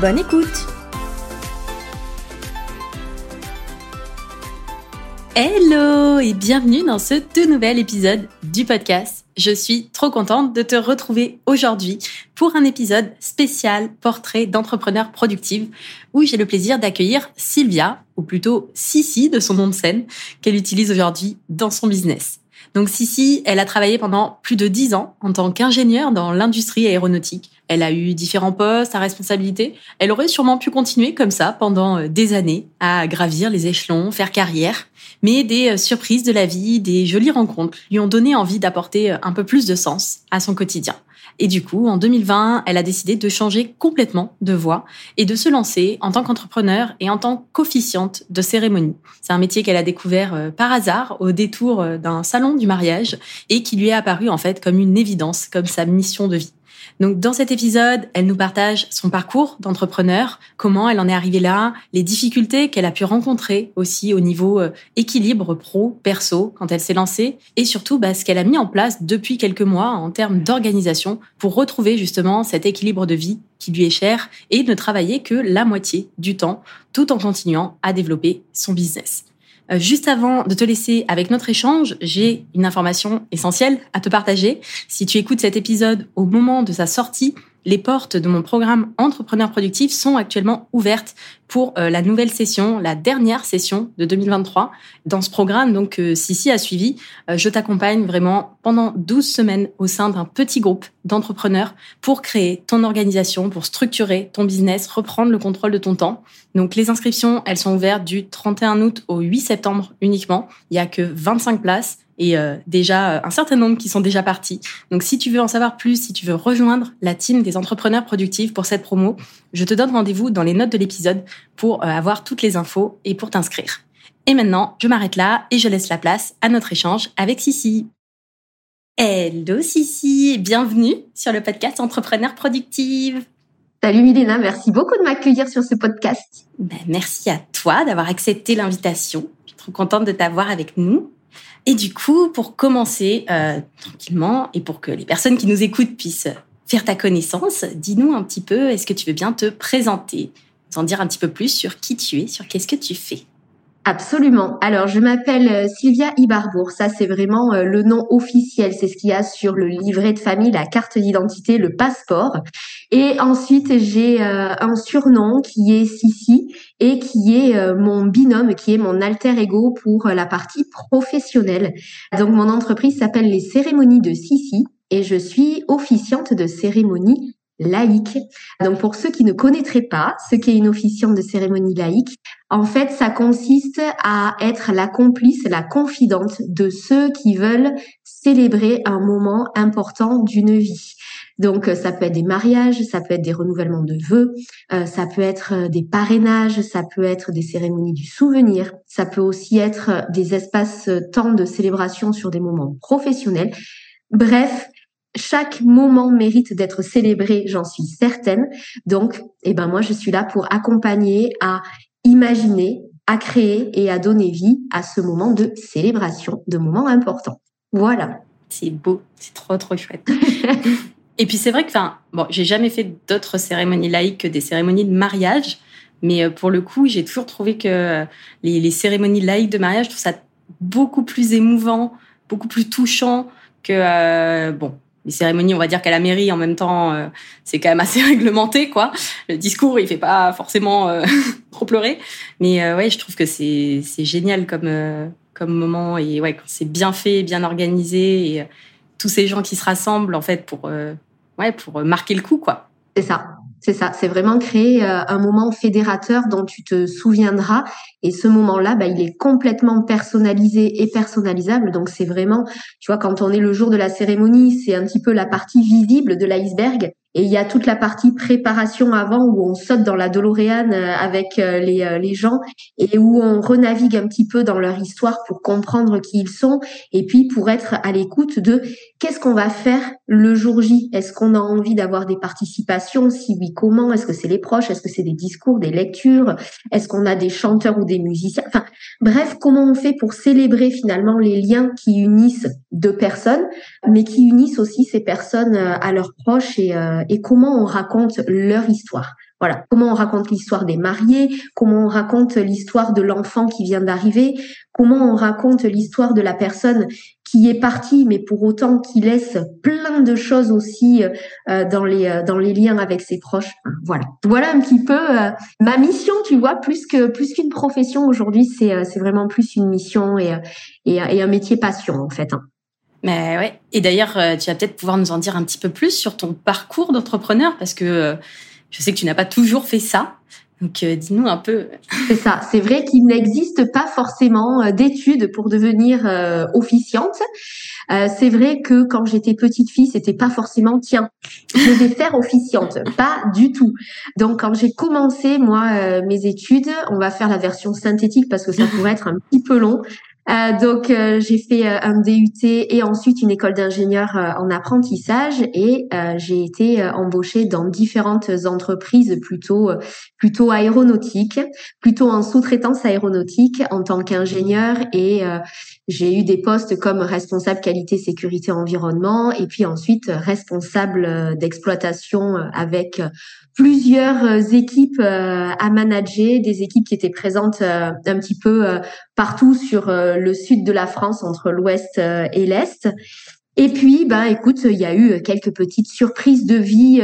Bonne écoute Hello et bienvenue dans ce tout nouvel épisode du podcast. Je suis trop contente de te retrouver aujourd'hui pour un épisode spécial portrait d'entrepreneur productive où j'ai le plaisir d'accueillir Sylvia, ou plutôt Sissi de son nom de scène, qu'elle utilise aujourd'hui dans son business. Donc Sissi, elle a travaillé pendant plus de dix ans en tant qu'ingénieure dans l'industrie aéronautique. Elle a eu différents postes à responsabilité. Elle aurait sûrement pu continuer comme ça pendant euh, des années à gravir les échelons, faire carrière. Mais des euh, surprises de la vie, des jolies rencontres lui ont donné envie d'apporter euh, un peu plus de sens à son quotidien. Et du coup, en 2020, elle a décidé de changer complètement de voie et de se lancer en tant qu'entrepreneur et en tant qu'officiante de cérémonie. C'est un métier qu'elle a découvert par hasard au détour d'un salon du mariage et qui lui est apparu en fait comme une évidence, comme sa mission de vie. Donc dans cet épisode, elle nous partage son parcours d'entrepreneur, comment elle en est arrivée là, les difficultés qu'elle a pu rencontrer aussi au niveau euh, équilibre pro perso quand elle s'est lancée et surtout bah, ce qu'elle a mis en place depuis quelques mois en termes d'organisation pour retrouver justement cet équilibre de vie qui lui est cher et ne travailler que la moitié du temps tout en continuant à développer son business. Euh, juste avant de te laisser avec notre échange, j'ai une information essentielle à te partager. Si tu écoutes cet épisode au moment de sa sortie, les portes de mon programme Entrepreneur Productif sont actuellement ouvertes pour euh, la nouvelle session, la dernière session de 2023. Dans ce programme, donc, euh, Sissi a suivi, euh, je t'accompagne vraiment pendant 12 semaines au sein d'un petit groupe d'entrepreneurs pour créer ton organisation, pour structurer ton business, reprendre le contrôle de ton temps. Donc, les inscriptions, elles sont ouvertes du 31 août au 8 septembre uniquement. Il y a que 25 places et euh, déjà euh, un certain nombre qui sont déjà partis. Donc si tu veux en savoir plus, si tu veux rejoindre la team des entrepreneurs productifs pour cette promo, je te donne rendez-vous dans les notes de l'épisode pour euh, avoir toutes les infos et pour t'inscrire. Et maintenant, je m'arrête là et je laisse la place à notre échange avec Sissi. Hello Sissi, bienvenue sur le podcast Entrepreneurs Productive. Salut Milena, merci beaucoup de m'accueillir sur ce podcast. Ben, merci à toi d'avoir accepté l'invitation. Je suis trop contente de t'avoir avec nous. Et du coup, pour commencer euh, tranquillement et pour que les personnes qui nous écoutent puissent faire ta connaissance, dis-nous un petit peu, est-ce que tu veux bien te présenter, nous en dire un petit peu plus sur qui tu es, sur qu'est-ce que tu fais? Absolument. Alors, je m'appelle euh, Sylvia Ibarbour. Ça, c'est vraiment euh, le nom officiel. C'est ce qu'il y a sur le livret de famille, la carte d'identité, le passeport. Et ensuite, j'ai euh, un surnom qui est Sissi et qui est mon binôme, qui est mon alter ego pour la partie professionnelle. Donc, mon entreprise s'appelle les cérémonies de Sissi et je suis officiante de cérémonie laïque. Donc pour ceux qui ne connaîtraient pas ce qu'est une officiante de cérémonie laïque, en fait, ça consiste à être la complice, la confidente de ceux qui veulent célébrer un moment important d'une vie. Donc ça peut être des mariages, ça peut être des renouvellements de vœux, euh, ça peut être euh, des parrainages, ça peut être des cérémonies du souvenir, ça peut aussi être des espaces euh, temps de célébration sur des moments professionnels. Bref, chaque moment mérite d'être célébré, j'en suis certaine. Donc, eh ben moi, je suis là pour accompagner à imaginer, à créer et à donner vie à ce moment de célébration, de moment important. Voilà. C'est beau, c'est trop trop chouette. et puis c'est vrai que, enfin, bon, j'ai jamais fait d'autres cérémonies laïques que des cérémonies de mariage, mais euh, pour le coup, j'ai toujours trouvé que les, les cérémonies laïques de mariage, je trouve ça beaucoup plus émouvant, beaucoup plus touchant que euh, bon les cérémonies, on va dire qu'à la mairie, en même temps, euh, c'est quand même assez réglementé, quoi. Le discours, il fait pas forcément euh, trop pleurer, mais euh, ouais, je trouve que c'est génial comme comme moment et ouais, quand c'est bien fait, bien organisé et tous ces gens qui se rassemblent en fait pour ouais pour marquer le coup, quoi. C'est ça. C'est ça, c'est vraiment créer euh, un moment fédérateur dont tu te souviendras. Et ce moment-là, bah, il est complètement personnalisé et personnalisable. Donc c'est vraiment, tu vois, quand on est le jour de la cérémonie, c'est un petit peu la partie visible de l'iceberg. Et il y a toute la partie préparation avant où on saute dans la DeLorean avec les, les gens et où on renavigue un petit peu dans leur histoire pour comprendre qui ils sont et puis pour être à l'écoute de qu'est-ce qu'on va faire le jour J. Est-ce qu'on a envie d'avoir des participations? Si oui, comment? Est-ce que c'est les proches? Est-ce que c'est des discours, des lectures? Est-ce qu'on a des chanteurs ou des musiciens? Enfin, bref, comment on fait pour célébrer finalement les liens qui unissent deux personnes, mais qui unissent aussi ces personnes euh, à leurs proches et, euh, et comment on raconte leur histoire. Voilà, comment on raconte l'histoire des mariés, comment on raconte l'histoire de l'enfant qui vient d'arriver, comment on raconte l'histoire de la personne qui est partie, mais pour autant qui laisse plein de choses aussi euh, dans les euh, dans les liens avec ses proches. Voilà, voilà un petit peu euh, ma mission, tu vois, plus que plus qu'une profession aujourd'hui, c'est c'est vraiment plus une mission et, et, un métier passion en fait. Hein. Mais ouais. Et d'ailleurs, tu vas peut-être pouvoir nous en dire un petit peu plus sur ton parcours d'entrepreneur parce que je sais que tu n'as pas toujours fait ça. Donc, euh, dis-nous un peu. C'est ça. C'est vrai qu'il n'existe pas forcément euh, d'études pour devenir euh, officiante. c'est vrai que quand j'étais petite fille, c'était pas forcément tiens, je vais faire officiante, pas du tout. Donc, quand j'ai commencé moi mes études, on va faire la version synthétique parce que ça pourrait être un petit peu long. Euh, donc euh, j'ai fait euh, un DUT et ensuite une école d'ingénieur en apprentissage et j'ai été embauchée dans différentes entreprises plutôt plutôt aéronautiques, plutôt en sous-traitance aéronautique en tant qu'ingénieur et j'ai eu des postes comme responsable qualité sécurité environnement et puis ensuite responsable d'exploitation avec plusieurs euh, équipes euh, à manager, des équipes qui étaient présentes euh, un petit peu partout sur le sud de la France, entre l'ouest et l'est. Et puis, ben, écoute, il y a eu quelques petites surprises de vie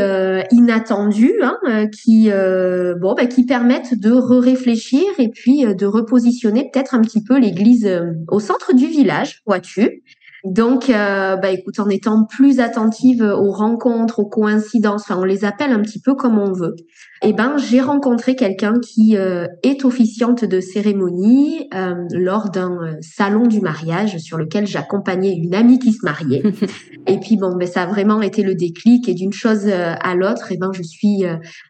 inattendues hein, qui, bon, ben, qui permettent de réfléchir et puis de repositionner peut-être un petit peu l'église au centre du village, vois-tu? Donc, euh, bah, écoute, en étant plus attentive aux rencontres, aux coïncidences, enfin, on les appelle un petit peu comme on veut. Eh ben, j'ai rencontré quelqu'un qui euh, est officiante de cérémonie euh, lors d'un salon du mariage sur lequel j'accompagnais une amie qui se mariait. et puis bon, ben ça a vraiment été le déclic et d'une chose à l'autre, eh ben, je suis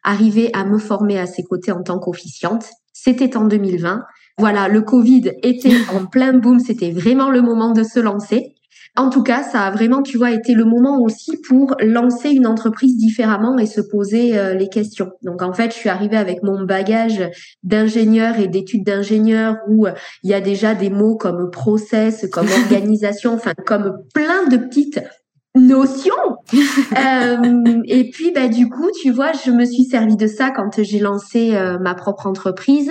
arrivée à me former à ses côtés en tant qu'officiante. C'était en 2020. Voilà, le Covid était en plein boom, c'était vraiment le moment de se lancer. En tout cas, ça a vraiment, tu vois, été le moment aussi pour lancer une entreprise différemment et se poser euh, les questions. Donc en fait, je suis arrivée avec mon bagage d'ingénieur et d'études d'ingénieur où euh, il y a déjà des mots comme process, comme organisation, enfin comme plein de petites notions. euh, et puis, bah, du coup, tu vois, je me suis servi de ça quand j'ai lancé euh, ma propre entreprise.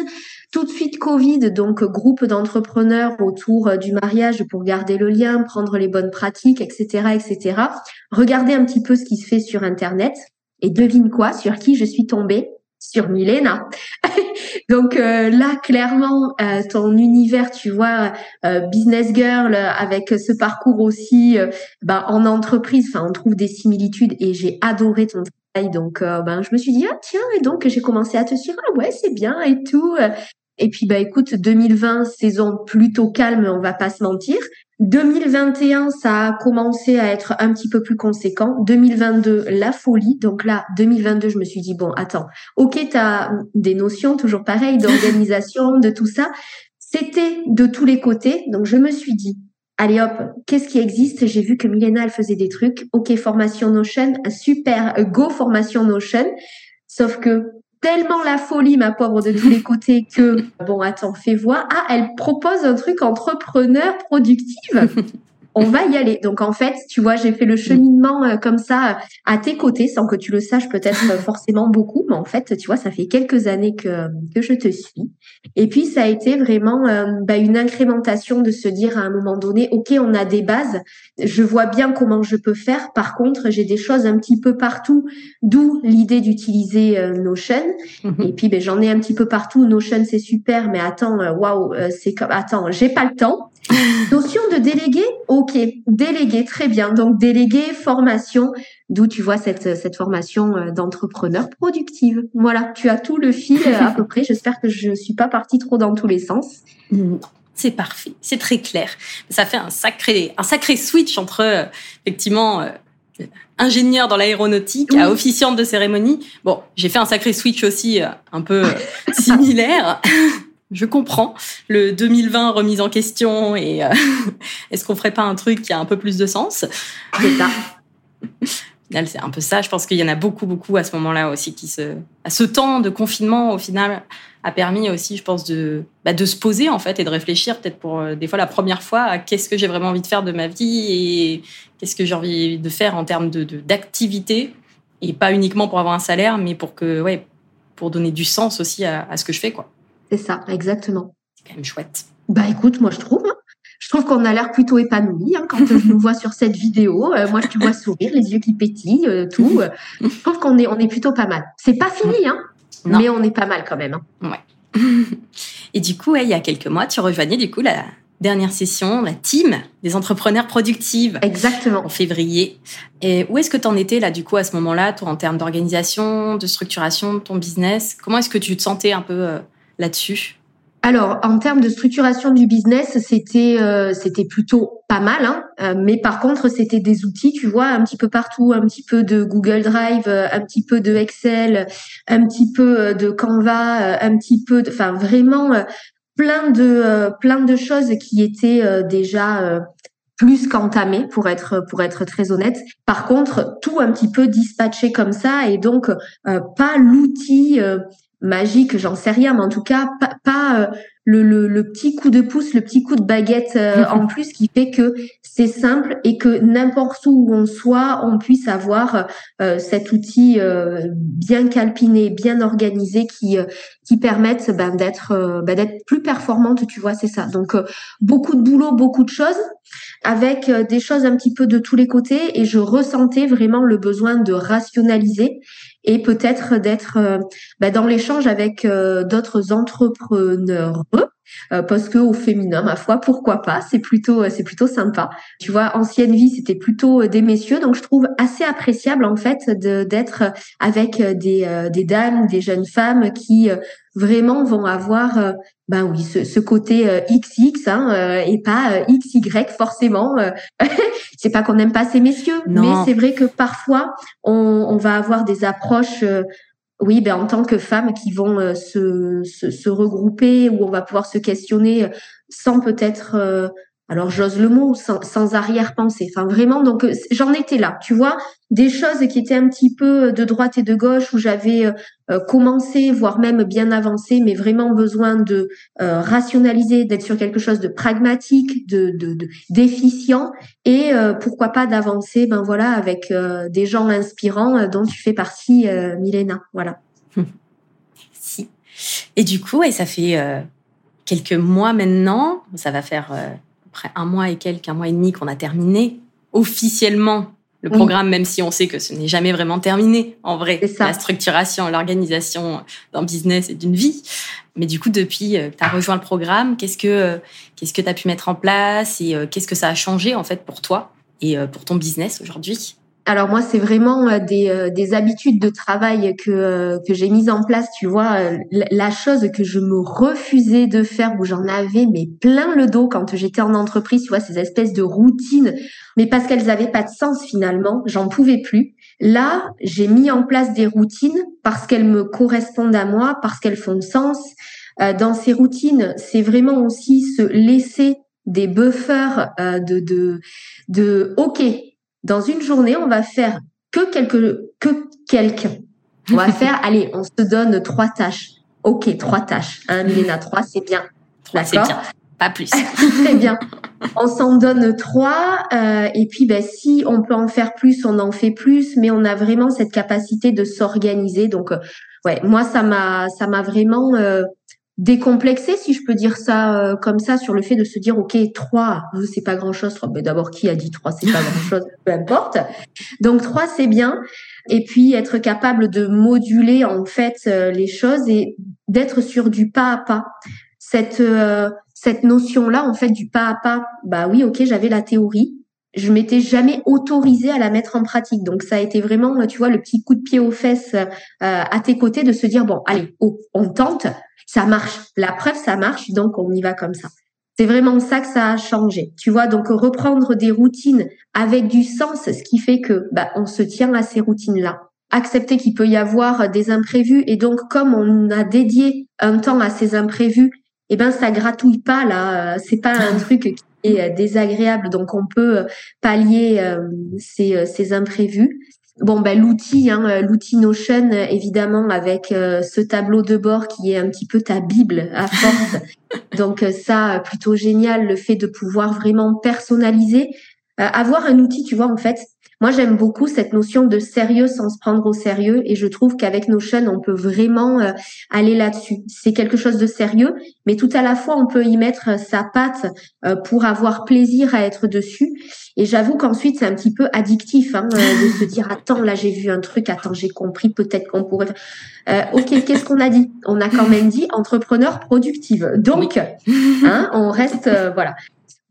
Tout de suite Covid, donc groupe d'entrepreneurs autour euh, du mariage pour garder le lien, prendre les bonnes pratiques, etc., etc. Regardez un petit peu ce qui se fait sur Internet et devine quoi, sur qui je suis tombée? Sur Milena. Donc euh, là, clairement, euh, ton univers, tu vois, business girl, avec ce parcours aussi bah, en entreprise, enfin, on trouve des similitudes et j'ai adoré ton travail. Donc, ben, je me suis dit, ah tiens, et donc j'ai commencé à te suivre, ah ouais, c'est bien et tout. Et puis, bah, écoute, 2020, saison plutôt calme, on va pas se mentir. 2021, ça a commencé à être un petit peu plus conséquent. 2022, la folie. Donc là, 2022, je me suis dit, bon, attends, ok, tu as des notions, toujours pareil, d'organisation, de tout ça. C'était de tous les côtés. Donc je me suis dit, allez hop, qu'est-ce qui existe? J'ai vu que Milena, elle faisait des trucs. Ok, formation Notion, super, go formation Notion. Sauf que tellement la folie, ma pauvre, de tous les côtés que, bon, attends, fais voir. Ah, elle propose un truc entrepreneur productive. on va y aller. Donc en fait, tu vois, j'ai fait le cheminement euh, comme ça à tes côtés, sans que tu le saches peut-être euh, forcément beaucoup, mais en fait, tu vois, ça fait quelques années que que je te suis. Et puis ça a été vraiment euh, bah, une incrémentation de se dire à un moment donné, ok, on a des bases, je vois bien comment je peux faire. Par contre, j'ai des choses un petit peu partout, d'où l'idée d'utiliser Notion. Mm-hmm. Et puis ben, j'en ai un petit peu partout. Notion c'est super, mais attends, waouh, c'est comme attends, j'ai pas le temps. Notion de délégué, ok, délégué, très bien. Donc délégué, formation, d'où tu vois cette, cette formation euh, d'entrepreneur productive. Voilà, tu as tout le fil euh, à peu près. J'espère que je ne suis pas partie trop dans tous les sens. C'est parfait, c'est très clair. Ça fait un sacré, un sacré switch entre euh, effectivement ingénieur dans l'aéronautique, à officiante de cérémonie. Bon, j'ai fait un sacré switch aussi, un peu similaire. je comprends le 2020 remise en question et est-ce qu'on ferait pas un truc qui a un peu plus de sens? C'est ça c'est un peu ça. Je pense qu'il y en a beaucoup, beaucoup à ce moment-là aussi qui se, à ce temps de confinement, au final, a permis aussi, je pense, de, bah, de se poser en fait et de réfléchir peut-être pour euh, des fois la première fois à qu'est-ce que j'ai vraiment envie de faire de ma vie et qu'est-ce que j'ai envie de faire en termes de d'activité et pas uniquement pour avoir un salaire, mais pour que, ouais, pour donner du sens aussi à, à ce que je fais, quoi. C'est ça, exactement. C'est quand même chouette. Bah écoute, moi je trouve. Hein je trouve qu'on a l'air plutôt épanoui hein, quand je nous vois sur cette vidéo. Euh, moi, je te vois sourire, les yeux qui pétillent, euh, tout. je trouve qu'on est, on est plutôt pas mal. C'est pas fini, hein, mais on est pas mal quand même. Hein. Ouais. Et du coup, il y a quelques mois, tu rejoignais du coup la dernière session, la team des entrepreneurs productives. Exactement. En février. Et où est-ce que tu en étais là, du coup, à ce moment-là, toi, en termes d'organisation, de structuration de ton business? Comment est-ce que tu te sentais un peu euh, là-dessus? Alors, en termes de structuration du business, c'était euh, c'était plutôt pas mal, hein. Euh, mais par contre, c'était des outils, tu vois, un petit peu partout, un petit peu de Google Drive, euh, un petit peu de Excel, un petit peu de Canva, un petit peu, enfin vraiment plein de plein de choses qui étaient déjà plus qu'entamées pour être pour être très honnête. Par contre, tout un petit peu dispatché comme ça et donc pas l'outil magique, j'en sais rien, mais en tout cas pas, pas euh, le, le, le, petit coup de pouce, le petit coup de baguette euh, en plus qui fait que c'est simple et que n'importe où on soit, on puisse avoir euh, cet outil bien calpiné, bien organisé qui qui permettent ben, d'être ben, d'être plus performante, tu vois, c'est ça. Donc beaucoup de boulot, beaucoup de choses avec des choses un petit peu de tous les côtés et je ressentais vraiment le besoin de rationaliser et peut-être d'être euh, bah, dans l'échange avec euh, d'autres entrepreneurs euh, parce que au féminin ma foi pourquoi pas c'est plutôt c'est plutôt sympa. Tu vois ancienne vie c'était plutôt des messieurs donc je trouve assez appréciable en fait d'être avec des des dames des jeunes femmes qui vraiment vont avoir ben oui, ce, ce côté XX hein, et pas XY forcément. c'est pas qu'on n'aime pas ces messieurs, mais c'est vrai que parfois on, on, va avoir des approches, oui, ben en tant que femmes qui vont se, se, se, regrouper où on va pouvoir se questionner sans peut-être alors j'ose le mot, sans, arrière-pensée. Enfin vraiment, donc euh, j'en étais là, tu vois, des choses qui étaient un petit peu de droite et de gauche où j'avais euh, euh, commencé, voire même bien avancé, mais vraiment besoin de rationaliser, d'être sur quelque chose de pragmatique, de d'efficient et pourquoi pas d'avancer, ben voilà, avec des gens inspirants dont tu fais partie, Milena. Voilà. Si. Et du coup, et ça fait quelques mois maintenant, ça va faire après un mois et quelques, un mois et demi qu'on a terminé officiellement le programme, même si on sait que ce n'est jamais vraiment terminé en vrai. La structuration, l'organisation d'un business et d'une vie. Mais du coup, depuis que tu as rejoint le programme, qu'est-ce que euh, qu'est-ce que tu as pu mettre en place et euh, qu'est-ce que ça a changé en fait pour toi et euh, pour ton business aujourd'hui? Alors moi, c'est vraiment euh, des, euh, des, habitudes de travail que, euh, que j'ai mises en place. Tu vois, la chose que je me refusais de faire, où j'en avais mais plein le dos quand j'étais en entreprise, tu vois, ces espèces de routines, mais parce qu'elles avaient pas de sens finalement, j'en pouvais plus. Là, j'ai mis en place des routines parce qu'elles me correspondent à moi, parce qu'elles font sens. Dans ces routines, c'est vraiment aussi se laisser des buffers de, de, de OK, dans une journée, on va faire que quelque, que quelqu'un. On va faire, allez, on se donne trois tâches. Ok, trois tâches. Hein, Milena, trois, c'est bien. D'accord. Pas plus. Très bien. On s'en donne trois. Euh, et puis, ben, si on peut en faire plus, on en fait plus. Mais on a vraiment cette capacité de s'organiser. Donc, euh, ouais, moi, ça m'a, ça m'a vraiment euh, décomplexé, si je peux dire ça euh, comme ça, sur le fait de se dire, OK, trois, euh, c'est pas grand-chose. Mais d'abord, qui a dit trois, c'est pas grand-chose, peu importe. Donc, trois, c'est bien. Et puis, être capable de moduler, en fait, euh, les choses et d'être sur du pas à pas. Cette, cette notion-là, en fait, du pas à pas, bah oui, OK, j'avais la théorie. Je m'étais jamais autorisée à la mettre en pratique. Donc, ça a été vraiment, tu vois, le petit coup de pied aux fesses à tes côtés de se dire, bon, allez, oh, on tente ça marche. La preuve, ça marche, donc on y va comme ça. C'est vraiment ça que ça a changé. Tu vois, donc reprendre des routines avec du sens, ce qui fait que bah, on se tient à ces routines-là. Accepter qu'il peut y avoir des imprévus et donc comme on a dédié un temps à ces imprévus, eh ben ça gratouille pas là. C'est pas un truc qui est désagréable, donc on peut pallier euh, ces, euh, ces imprévus. Bon, ben l'outil, hein, euh, l'outil Notion, évidemment, avec euh, ce tableau de bord qui est un petit peu ta bible à force. Donc euh, ça, plutôt génial, le fait de pouvoir vraiment personnaliser, avoir un outil, tu vois, en fait, moi, j'aime beaucoup cette notion de sérieux sans se prendre au sérieux et je trouve qu'avec Notion, on peut vraiment euh, aller là-dessus. C'est quelque chose de sérieux, mais tout à la fois, on peut y mettre sa patte euh, pour avoir plaisir à être dessus. Et j'avoue qu'ensuite, c'est un petit peu addictif hein, euh, de se dire, attends, là, j'ai vu un truc, attends, j'ai compris, peut-être qu'on pourrait... Euh, ok, qu'est-ce qu'on a dit? On a quand même dit entrepreneur productive. Donc, hein, on reste, voilà.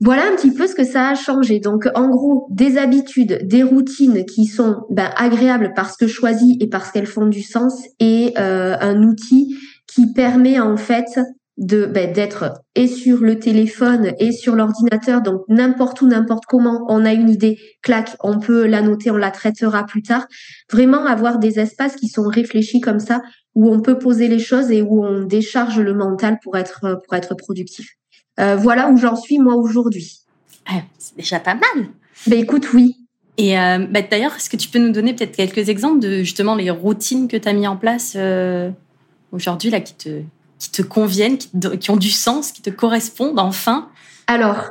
Voilà un petit peu ce que ça a changé. Donc, en gros, des habitudes, des routines qui sont ben, agréables parce que choisies et parce qu'elles font du sens, et euh, un outil qui permet en fait de ben, d'être et sur le téléphone et sur l'ordinateur, donc n'importe où, n'importe comment, on a une idée, clac, on peut la noter, on la traitera plus tard. Vraiment avoir des espaces qui sont réfléchis comme ça, où on peut poser les choses et où on décharge le mental pour être pour être productif. Euh, voilà où j'en suis moi aujourd'hui. Ah, c'est déjà pas mal. Ben écoute, oui. Et euh, bah, d'ailleurs, est-ce que tu peux nous donner peut-être quelques exemples de justement les routines que tu as mis en place euh, aujourd'hui là qui te qui te conviennent, qui, qui, ont du sens, qui te correspondent enfin? Alors,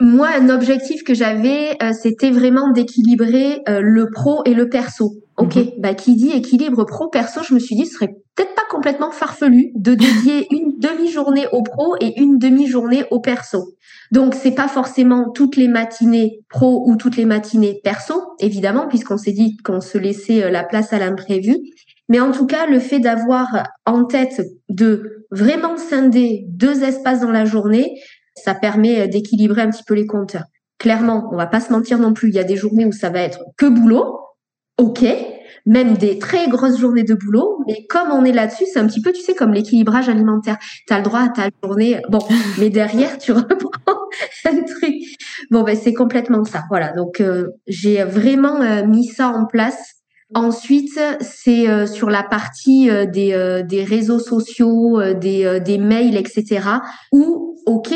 moi, un objectif que j'avais, c'était vraiment d'équilibrer le pro et le perso. Ok, mhm. bah qui dit équilibre pro perso, je me suis dit ce serait peut-être pas complètement farfelu de dédier une demi-journée au pro et une demi-journée au perso. Donc c'est pas forcément toutes les matinées pro ou toutes les matinées perso, évidemment, puisqu'on s'est dit qu'on se laissait euh, la place à l'imprévu. Mais en tout cas, le fait d'avoir en tête de vraiment scinder deux espaces dans la journée, ça permet euh, d'équilibrer un petit peu les compteurs. Clairement, on va pas se mentir non plus. Il y a des journées où ça va être que boulot, ok, même des très grosses journées de boulot, mais comme on est là-dessus, c'est un petit peu, tu sais, comme l'équilibrage alimentaire. Tu as le droit à ta journée, bon, mais derrière, tu reprends un truc. Bon, ben c'est complètement ça. Voilà, donc euh, j'ai vraiment euh, mis ça en place. Ensuite, c'est euh, sur la partie des, des réseaux sociaux, des, des mails, etc., où, ok,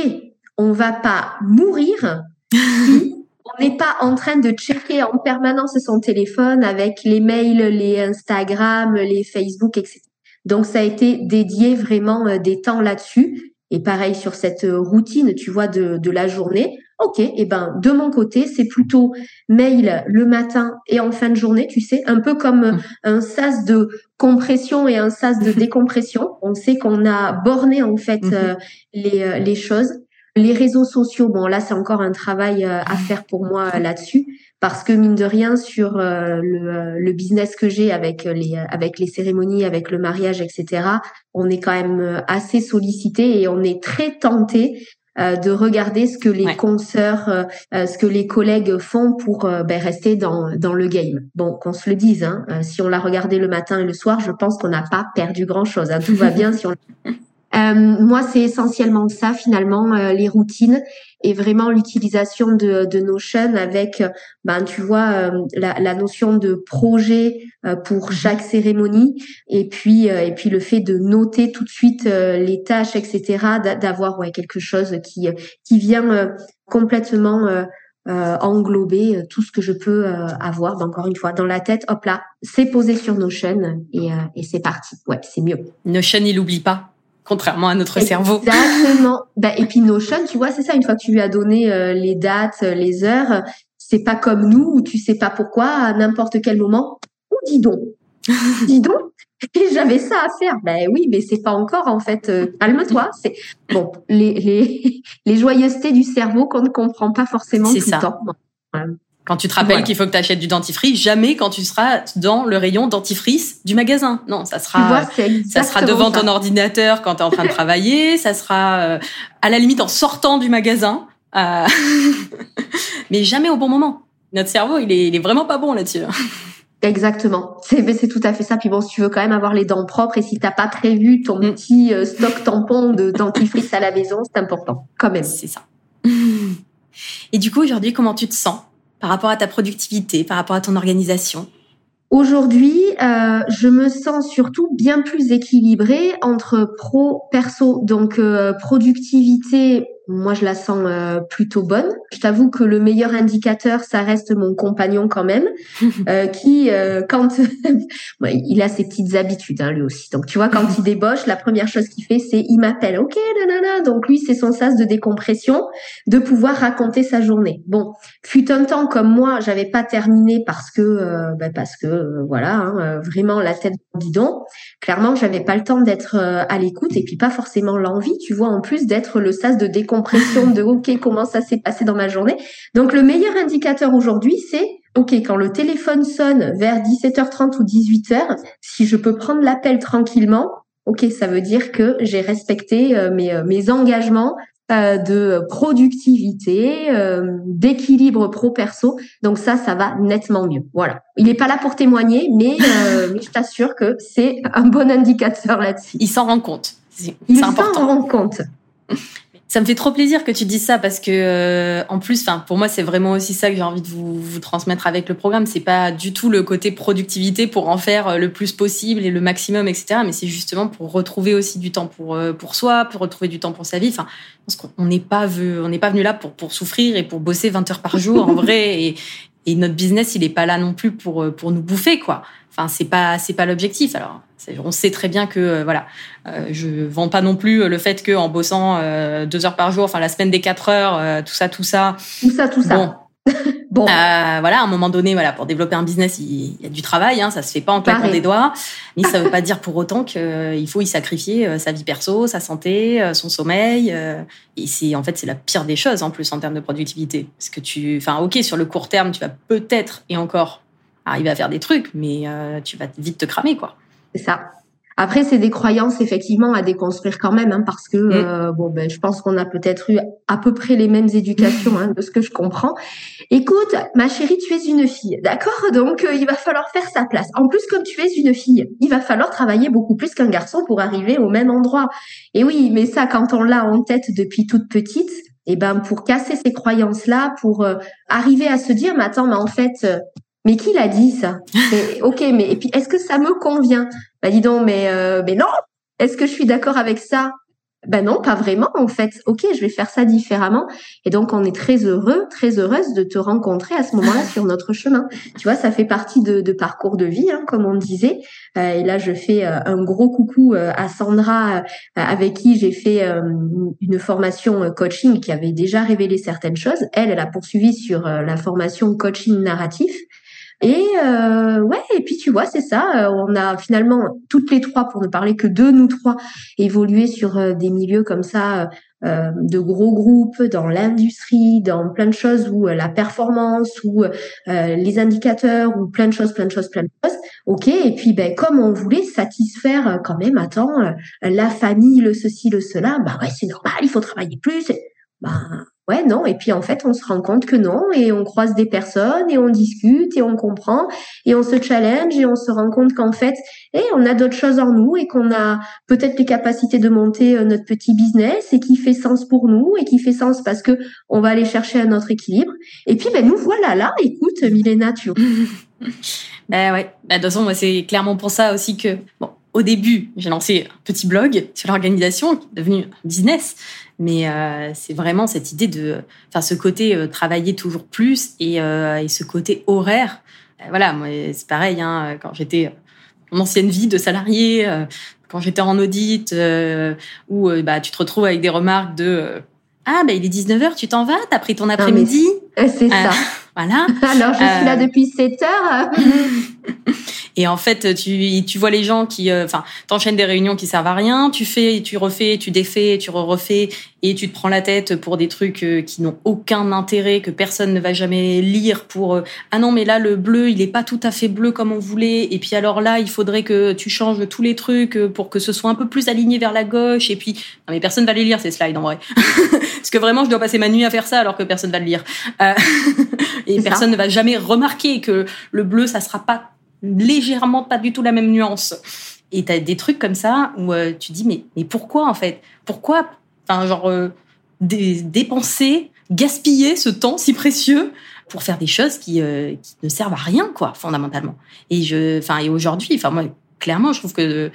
on va pas mourir on n'est pas en train de checker en permanence son téléphone avec les mails, les Instagram, les Facebook, etc. Donc ça a été dédié vraiment euh, des temps là-dessus. Et pareil sur cette euh, routine, tu vois, de, de la journée. Ok, et eh ben de mon côté, c'est plutôt mail le matin et en fin de journée, tu sais, un peu comme mmh. un sas de compression et un sas de décompression. On sait qu'on a borné en fait mmh. euh, les, les choses. Les réseaux sociaux, bon là c'est encore un travail euh, à faire pour moi euh, là-dessus parce que mine de rien sur euh, le, business que j'ai avec les avec les cérémonies, avec le mariage, etc. On est quand même assez sollicité et on est très tenté de regarder ce que les consoeurs, ce que les collègues font pour ben, rester dans, dans le game. Bon, qu'on se le dise, hein, si on l'a regardé le matin et le soir, je pense qu'on n'a pas perdu grand-chose. Hein. Tout va bien si on moi, c'est essentiellement ça finalement, euh, les routines et vraiment l'utilisation de, de Notion avec, ben tu vois, euh, la, la, notion de projet pour chaque cérémonie et puis et puis le fait de noter tout de suite les tâches, etc. D'avoir ouais quelque chose qui qui vient complètement englober tout ce que je peux avoir. Ben, encore une fois, dans la tête, hop là, c'est posé sur Notion et, et c'est parti. Ouais, c'est mieux. Notion, il oublie pas contrairement à notre cerveau. Exactement. bah, et puis Notion, tu vois, c'est ça. Une fois que tu lui as donné euh, les dates, euh, les heures, c'est pas comme nous où tu sais pas pourquoi à n'importe quel moment. Ou dis donc, dis donc. Et j'avais ça à faire. Ben oui, mais c'est pas encore en fait. Euh, calme-toi. C'est bon les, les les joyeusetés du cerveau qu'on ne comprend pas forcément tout le temps. Quand tu te rappelles qu'il faut que tu achètes du dentifrice, jamais quand tu seras dans le rayon dentifrice du magasin. Non, ça sera, ça sera devant ton ordinateur quand tu es en train de travailler, ça sera euh, à la limite en sortant du magasin, euh, mais jamais au bon moment. Notre cerveau, il est, il est vraiment pas bon là-dessus. Exactement. C'est tout à fait ça. Puis bon, si tu veux quand même avoir les dents propres et si t'as pas prévu ton mm. petit euh, stock tampon de dentifrice à la maison, c'est important quand même. C'est ça. Et du coup, aujourd'hui, comment tu te sens? Par rapport à ta productivité, par rapport à ton organisation? Aujourd'hui, euh, je me sens surtout bien plus équilibrée entre pro perso, donc euh, productivité moi, je la sens euh, plutôt bonne. Je t'avoue que le meilleur indicateur, ça reste mon compagnon quand même, euh, qui, euh, quand il a ses petites habitudes, hein, lui aussi. Donc, tu vois, quand il débauche, la première chose qu'il fait, c'est il m'appelle. Ok, nanana. Donc lui, c'est son sas de décompression, de pouvoir raconter sa journée. Bon, fut un temps comme moi, j'avais pas terminé parce que, ben, parce que, voilà, hein, vraiment la tête dans le bidon. Clairement, j'avais pas le temps d'être à l'écoute et puis pas forcément l'envie, tu vois, en plus d'être le sas de décompression compression de OK, comment ça s'est passé dans ma journée. Donc le meilleur indicateur aujourd'hui, c'est OK, quand le téléphone sonne vers 17h30 ou 18h, si je peux prendre l'appel tranquillement, OK, ça veut dire que j'ai respecté euh, mes, euh, mes engagements euh, de productivité, d'équilibre pro-perso. Donc ça, ça va nettement mieux. Voilà. Il n'est pas là pour témoigner, mais, mais je t'assure que c'est un bon indicateur là-dessus. Il s'en rend compte. Il s'en rend compte. Ça me fait trop plaisir que tu dises ça parce que euh, en plus, enfin pour moi c'est vraiment aussi ça que j'ai envie de vous, vous, transmettre avec le programme. C'est pas du tout le côté productivité pour en faire euh, le plus possible et le maximum, etc. Mais c'est justement pour retrouver aussi du temps pour euh, pour soi, pour retrouver du temps pour sa vie. Enfin, parce qu'on n'est pas on n'est pas venu là pour pour souffrir et pour bosser 20 heures par jour en vrai. Et notre business il est pas là non plus pour pour nous bouffer quoi. Enfin c'est pas c'est pas l'objectif. Alors on sait très bien que euh, voilà, euh, je vends pas non plus le fait que en bossant euh, deux heures par jour, enfin la semaine des quatre heures, tout ça, tout ça. Tout ça, tout ça. Bon. bon. voilà, à un moment donné, voilà, pour développer un business, il, y a du travail, hein, ça se fait pas en claquant des doigts. Mais ça veut pas dire pour autant qu'il faut y sacrifier sa vie perso, sa santé, son sommeil. et c'est en fait c'est la pire des choses en plus en termes de productivité, parce que tu, enfin ok, sur le court terme, tu vas peut-être et encore arriver à faire des trucs, mais tu vas vite te cramer quoi. C'est ça. Après, c'est des croyances effectivement à déconstruire quand même, hein, parce que mm. euh, bon, ben, je pense qu'on a peut-être eu à peu près les mêmes éducations, hein, de ce que je comprends. Écoute, ma chérie, tu es une fille, d'accord? Donc, euh, il va falloir faire sa place. En plus, comme tu es une fille, il va falloir travailler beaucoup plus qu'un garçon pour arriver au même endroit. Et oui, mais ça, quand on l'a en tête depuis toute petite, et eh ben pour casser ces croyances-là, pour euh, arriver à se dire, mais attends, mais en fait, mais qui l'a dit ça? Ok, mais et puis est-ce que ça me convient? Bah dis donc, mais euh, mais non. Est-ce que je suis d'accord avec ça? Ben non, pas vraiment en fait. Ok, je vais faire ça différemment. Et donc on est très heureux, très heureuse de te rencontrer à ce moment-là sur notre chemin. Tu vois, ça fait partie de, parcours de vie, hein, comme on disait. Euh, et là, je fais euh, un gros coucou à Sandra, avec qui j'ai fait une formation coaching qui avait déjà révélé certaines choses. Elle, elle a poursuivi sur la formation coaching narratif. Et euh, ouais, et puis tu vois, c'est ça. Euh, on a finalement toutes les trois, pour ne parler que de nous trois, évolué sur euh, des milieux comme ça, euh, de gros groupes, dans l'industrie, dans plein de choses où la performance, ou les indicateurs, ou plein de choses, plein de choses, plein de choses. Ok. Et puis ben comme on voulait satisfaire quand même, attends, la famille, le ceci, le cela, bah ouais, c'est normal, il faut travailler plus. Bah ouais, non. Et puis en fait, on se rend compte que non, et on croise des personnes, et on discute, et on comprend, et on se challenge, et on se rend compte qu'en fait, eh, on a d'autres choses en nous, et qu'on a peut-être les capacités de monter euh, notre petit business, et qui fait sens pour nous, et qui fait sens parce que on va aller chercher un autre équilibre. Et puis, ben nous voilà là. Écoute, Milena, tu. ben ouais. Ben, de toute façon, moi, c'est clairement pour ça aussi que bon au début, j'ai lancé un petit blog sur l'organisation qui est devenu un business. Mais euh, c'est vraiment cette idée de, enfin, ce côté euh, travailler toujours plus et, euh, et ce côté horaire. voilà, moi, c'est pareil. Hein, quand j'étais en ancienne vie de salarié, quand j'étais en audit, où bah, tu te retrouves avec des remarques de ah, bah, il est 19h, tu t'en vas, t'as pris ton après-midi. C'est ça. voilà. Alors, je suis là depuis 7 heures. Et en fait, tu, tu vois les gens qui, euh, enfin, t'enchaînes des réunions qui servent à rien, tu fais, tu refais, tu défais, tu refais, et tu te prends la tête pour des trucs euh, qui n'ont aucun intérêt, que personne ne va jamais lire pour, euh, ah non, mais là, le bleu, il est pas tout à fait bleu comme on voulait, et puis alors là, il faudrait que tu changes tous les trucs pour que ce soit un peu plus aligné vers la gauche, et puis, non, mais personne va les lire, ces slides, en vrai. Parce que vraiment, je dois passer ma nuit à faire ça alors que personne va le lire. et personne ne va jamais remarquer que le bleu, ça sera pas légèrement pas du tout la même nuance. Et tu as des trucs comme ça où euh, tu dis mais mais pourquoi en fait? Pourquoi enfin genre euh, dépenser, gaspiller ce temps si précieux pour faire des choses qui, euh, qui ne servent à rien quoi fondamentalement? Et je et aujourd'hui, clairement, je trouve que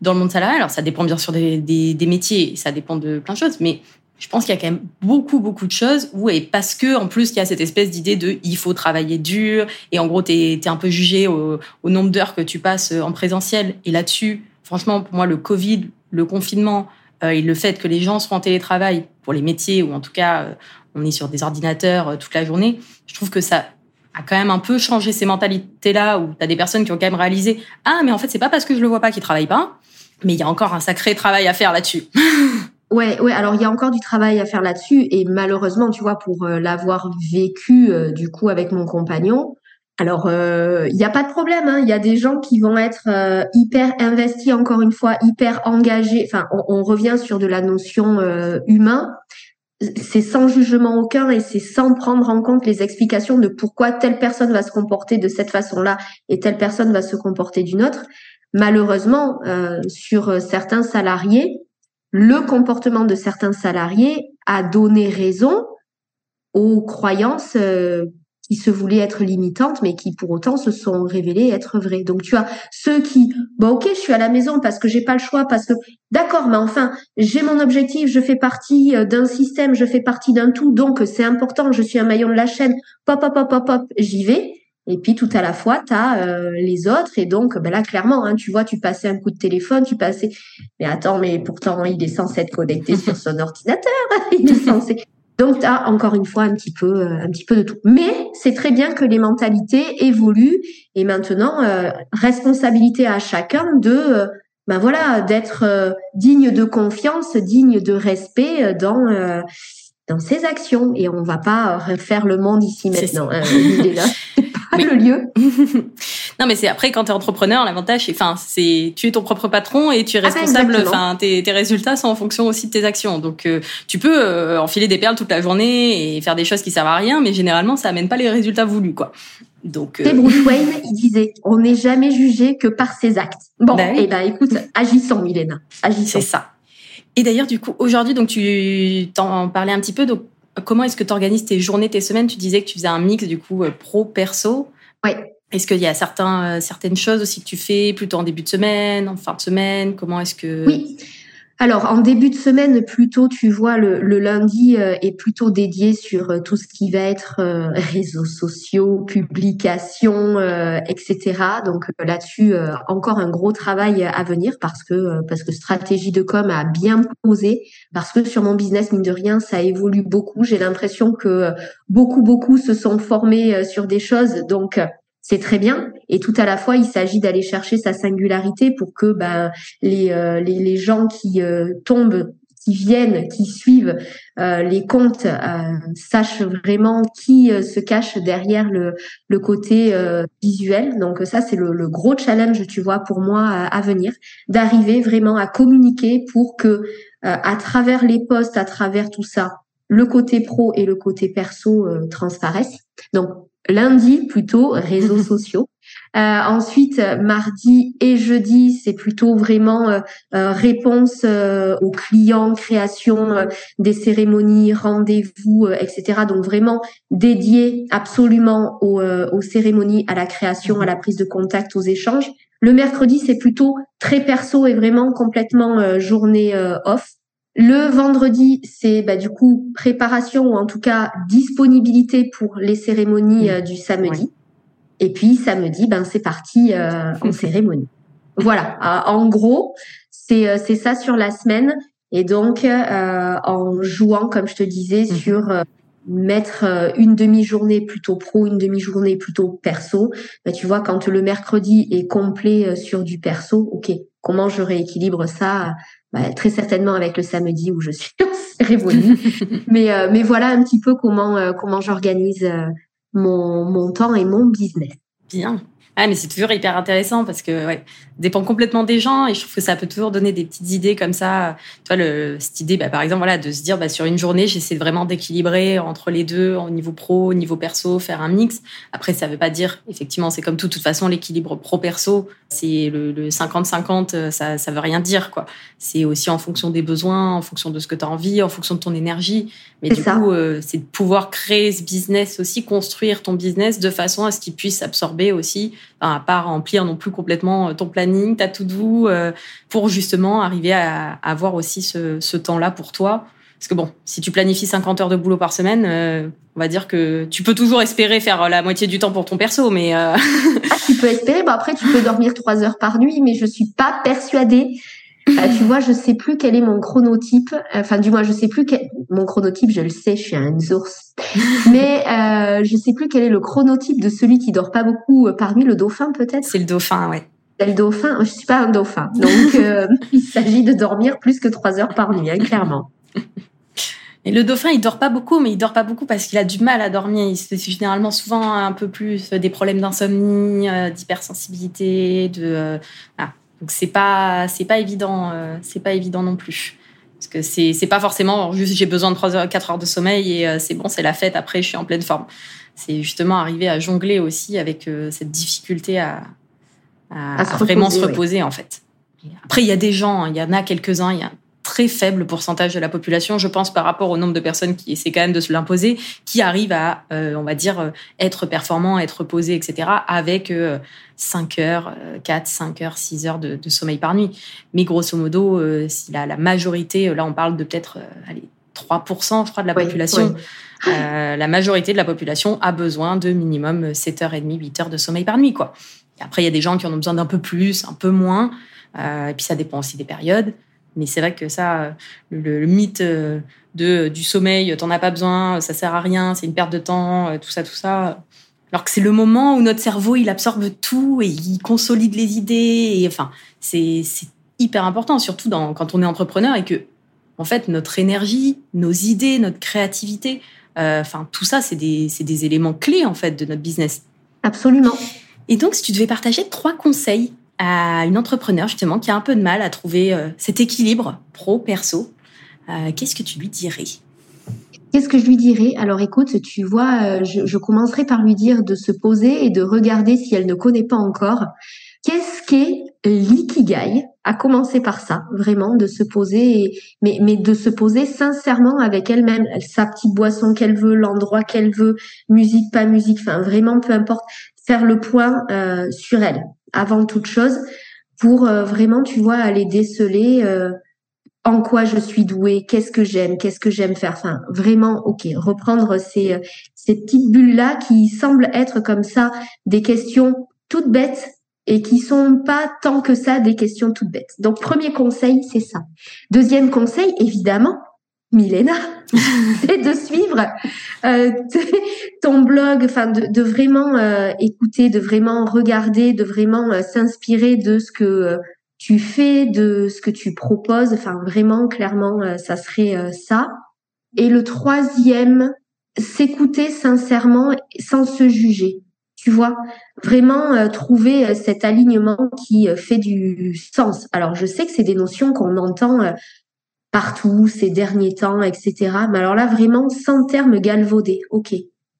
dans le monde salarial, alors ça dépend bien sûr des, des, des métiers, ça dépend de plein de choses, mais je pense qu'il y a quand même beaucoup beaucoup de choses où et parce que en plus il y a cette espèce d'idée de il faut travailler dur et en gros tu es, un peu jugé au, au nombre d'heures que tu passes en présentiel et là-dessus franchement pour moi le Covid, le confinement euh, et le fait que les gens soient en télétravail pour les métiers ou en tout cas euh, on est sur des ordinateurs euh, toute la journée, je trouve que ça a quand même un peu changé ces mentalités là où tu as des personnes qui ont quand même réalisé ah mais en fait c'est pas parce que je le vois pas qu'ils travaillent pas mais il y a encore un sacré travail à faire là-dessus. Ouais, ouais. Alors il y a encore du travail à faire là-dessus et malheureusement, tu vois, pour euh, l'avoir vécu euh, du coup avec mon compagnon, alors euh, il n'y a pas de problème. Hein. Il y a des gens qui vont être hyper investis, encore une fois, hyper engagés. Enfin, on, on revient sur de la notion humain. C'est sans jugement aucun et c'est sans prendre en compte les explications de pourquoi telle personne va se comporter de cette façon-là et telle personne va se comporter d'une autre. Malheureusement, sur certains salariés, le comportement de certains salariés a donné raison aux croyances euh, qui se voulaient être limitantes, mais qui pour autant se sont révélées être vraies. Donc tu as ceux qui, bon ok, je suis à la maison parce que j'ai pas le choix, parce que d'accord, mais enfin j'ai mon objectif, je fais partie euh, d'un système, je fais partie d'un tout, donc c'est important, je suis un maillon de la chaîne. Pop pop pop pop pop, j'y vais. Et puis tout à la fois, tu as euh, les autres. Et donc, ben là, clairement, hein, tu vois, tu passais un coup de téléphone, tu passais... Mais attends, mais pourtant, il est censé être connecté sur son ordinateur. il est censé... Donc, tu as encore une fois un petit peu, euh, un petit peu de tout. Mais c'est très bien que les mentalités évoluent. Et maintenant, euh, responsabilité à chacun de... ben voilà, d'être digne de confiance, digne de respect dans dans ses actions et on va pas refaire le monde ici maintenant. Hein, là, pas le lieu. non, mais c'est après quand tu es entrepreneur, l'avantage, enfin, c'est tu es ton propre patron et tu es ah ben, responsable. Enfin, tes, tes, résultats sont en fonction aussi de tes actions. Donc, euh, tu peux euh, enfiler des perles toute la journée et faire des choses qui servent à rien, mais généralement, ça amène pas les résultats voulus, quoi. Donc, euh... Bruce Wayne, il disait, on n'est jamais jugé que par ses actes. Bon, ben, et eh ben, écoute, agissons, Milena, agissons. C'est ça. Et d'ailleurs, du coup, aujourd'hui, donc tu t'en parlais un petit peu. Donc, comment est-ce que tu organises tes journées, tes semaines? Tu disais que tu faisais un mix du coup euh, pro perso. Oui. Est-ce qu'il y a certains, euh, certaines choses aussi que tu fais plutôt en début de semaine, en fin de semaine? Comment est-ce que Oui. Alors en début de semaine, plutôt tu vois le, lundi euh, est plutôt dédié sur euh, tout ce qui va être euh, réseaux sociaux, publications, etc. Donc là-dessus encore un gros travail à venir parce que parce que stratégie de com a bien posé parce que sur mon business mine de rien ça évolue beaucoup. J'ai l'impression que beaucoup beaucoup se sont formés sur des choses donc c'est très bien. Et tout à la fois, il s'agit d'aller chercher sa singularité pour que ben, les, euh, les, les, gens qui euh, tombent, qui viennent, qui suivent euh, les comptes sachent vraiment qui se cache derrière le, le côté visuel. Donc ça, c'est le, gros challenge, tu vois, pour moi à venir, d'arriver vraiment à communiquer pour que à travers les posts, à travers tout ça, le côté pro et le côté perso transparaissent. Donc lundi plutôt réseaux sociaux. Euh, ensuite, mardi et jeudi, c'est plutôt vraiment euh, euh réponse euh, aux clients, création des cérémonies, rendez-vous, etc. Donc vraiment dédié absolument aux, aux, cérémonies, à la création, à la prise de contact, aux échanges. Le mercredi, c'est plutôt très perso et vraiment complètement journée off. Le vendredi, c'est bah, du coup préparation ou en tout cas disponibilité pour les cérémonies euh, du samedi. Et puis samedi, ben c'est parti euh, en cérémonie. Voilà. Euh, en gros, c'est c'est ça sur la semaine. Et donc en jouant, comme je te disais, mmh. sur mettre une demi-journée plutôt pro, une demi-journée plutôt perso. Bah, tu vois, quand le mercredi est complet sur du perso, ok, comment je rééquilibre ça bah, très certainement avec le samedi où je suis révolue. mais, euh, mais voilà un petit peu comment, euh, comment j'organise euh, mon, mon temps et mon business. Bien. Ah, mais c'est toujours hyper intéressant parce que ouais, dépend complètement des gens et je trouve que ça peut toujours donner des petites idées comme ça. Tu vois, le, cette idée, bah, par exemple, voilà, de se dire bah, sur une journée, j'essaie vraiment d'équilibrer entre les deux, au niveau pro, au niveau perso, faire un mix. Après, ça veut pas dire, effectivement, c'est comme tout. De toute façon, l'équilibre pro-perso, c'est le 50-50, euh, ça, ça veut rien dire, quoi. C'est aussi en fonction des besoins, en fonction de ce que tu as envie, en fonction de ton énergie. Mais du coup, euh, c'est de pouvoir créer ce business aussi, construire ton business de façon à ce qu'il puisse absorber aussi à pas remplir non plus complètement euh, ton planning, ta to-do, euh, pour justement arriver à, avoir aussi ce, temps-là pour toi. Parce que bon, si tu planifies 50 heures de boulot par semaine, euh, on va dire que tu peux toujours espérer faire la moitié du temps pour ton perso, mais... ah, tu peux espérer, bon après tu peux dormir 3 heures par nuit, mais je suis pas persuadée euh, tu vois, je sais plus quel est mon chronotype. Enfin, du moins, je sais plus quel... mon chronotype. Je le sais, je suis un ours. Mais euh, je sais plus quel est le chronotype de celui qui dort pas beaucoup. Euh, parmi le dauphin, peut-être? C'est le dauphin, ouais. C'est le dauphin? Je suis pas un dauphin, donc euh, il s'agit de dormir plus que trois heures par nuit, hein, clairement. Et le dauphin, il dort pas beaucoup, mais il dort pas beaucoup parce qu'il a du mal à dormir. C'est généralement souvent un peu plus des problèmes d'insomnie, d'hypersensibilité, de ah, donc c'est pas c'est pas évident, euh, c'est pas évident non plus. Parce que c'est c'est pas forcément juste j'ai besoin de 3 heures 4 heures de sommeil et euh, c'est bon, c'est la fête après je suis en pleine forme. C'est justement arriver à jongler aussi avec euh, cette difficulté à, à, vraiment se reposer en fait. Après il y a des gens, hein, il y en a quelques-uns, il y a très faible pourcentage de la population, je pense, par rapport au nombre de personnes qui essaient quand même de se l'imposer, qui arrivent à, euh, on va dire, euh, être performants, être reposés, etc., avec 5 euh, heures, 4, 5 heures, 6 heures de, sommeil par nuit. Mais grosso modo, si la, la, majorité, là on parle de peut-être allez, 3%, je crois, de la population, la majorité de la population a besoin de minimum 7h30, 8 heures de sommeil par nuit. Quoi. après, il y a des gens qui en ont besoin d'un peu plus, un peu moins. et puis ça dépend aussi des périodes. Mais c'est vrai que ça, le, mythe euh, de, du sommeil, t'en as pas besoin, ça sert à rien, c'est une perte de temps, euh, tout ça, tout ça. Alors que c'est le moment où notre cerveau, il absorbe tout et il consolide les idées. Et enfin, c'est hyper important, surtout dans, quand on est entrepreneur et que, en fait, notre énergie, nos idées, notre créativité, euh, enfin, tout ça, c'est des, des éléments clés, en fait, de notre business. Absolument. Et donc, si tu devais partager trois conseils à une entrepreneur justement qui a un peu de mal à trouver euh, cet équilibre pro-perso, euh, qu'est-ce que tu lui dirais? Qu'est-ce que je lui dirais? Alors écoute, tu vois, euh, je, je, commencerai par lui dire de se poser et de regarder si elle ne connaît pas encore. Qu'est-ce qu'est l'ikigai? À commencer par ça, vraiment, de se poser, mais, mais de se poser sincèrement avec elle-même, sa petite boisson qu'elle veut, l'endroit qu'elle veut, musique, pas musique, enfin vraiment, peu importe, faire le point euh, sur elle avant toute chose pour euh, vraiment, tu vois, aller déceler euh, en quoi je suis douée, qu'est-ce que j'aime, qu'est-ce que j'aime faire. Enfin, vraiment, ok, reprendre ces, euh, ces petites bulles-là qui semblent être comme ça des questions toutes bêtes et qui sont pas tant que ça des questions toutes bêtes. Donc, premier conseil, c'est ça. Deuxième conseil, évidemment, Milena, c'est de suivre euh, ton blog, enfin de, de vraiment euh, écouter, de vraiment regarder, de vraiment euh, s'inspirer de ce que euh, tu fais, de ce que tu proposes. Enfin vraiment, clairement, ça serait ça. Et le troisième, s'écouter sincèrement sans se juger. Tu vois, vraiment trouver cet alignement qui fait du sens. Alors je sais que c'est des notions qu'on entend partout ces derniers temps, etc. Mais alors là, vraiment, sans terme galvaudé. OK.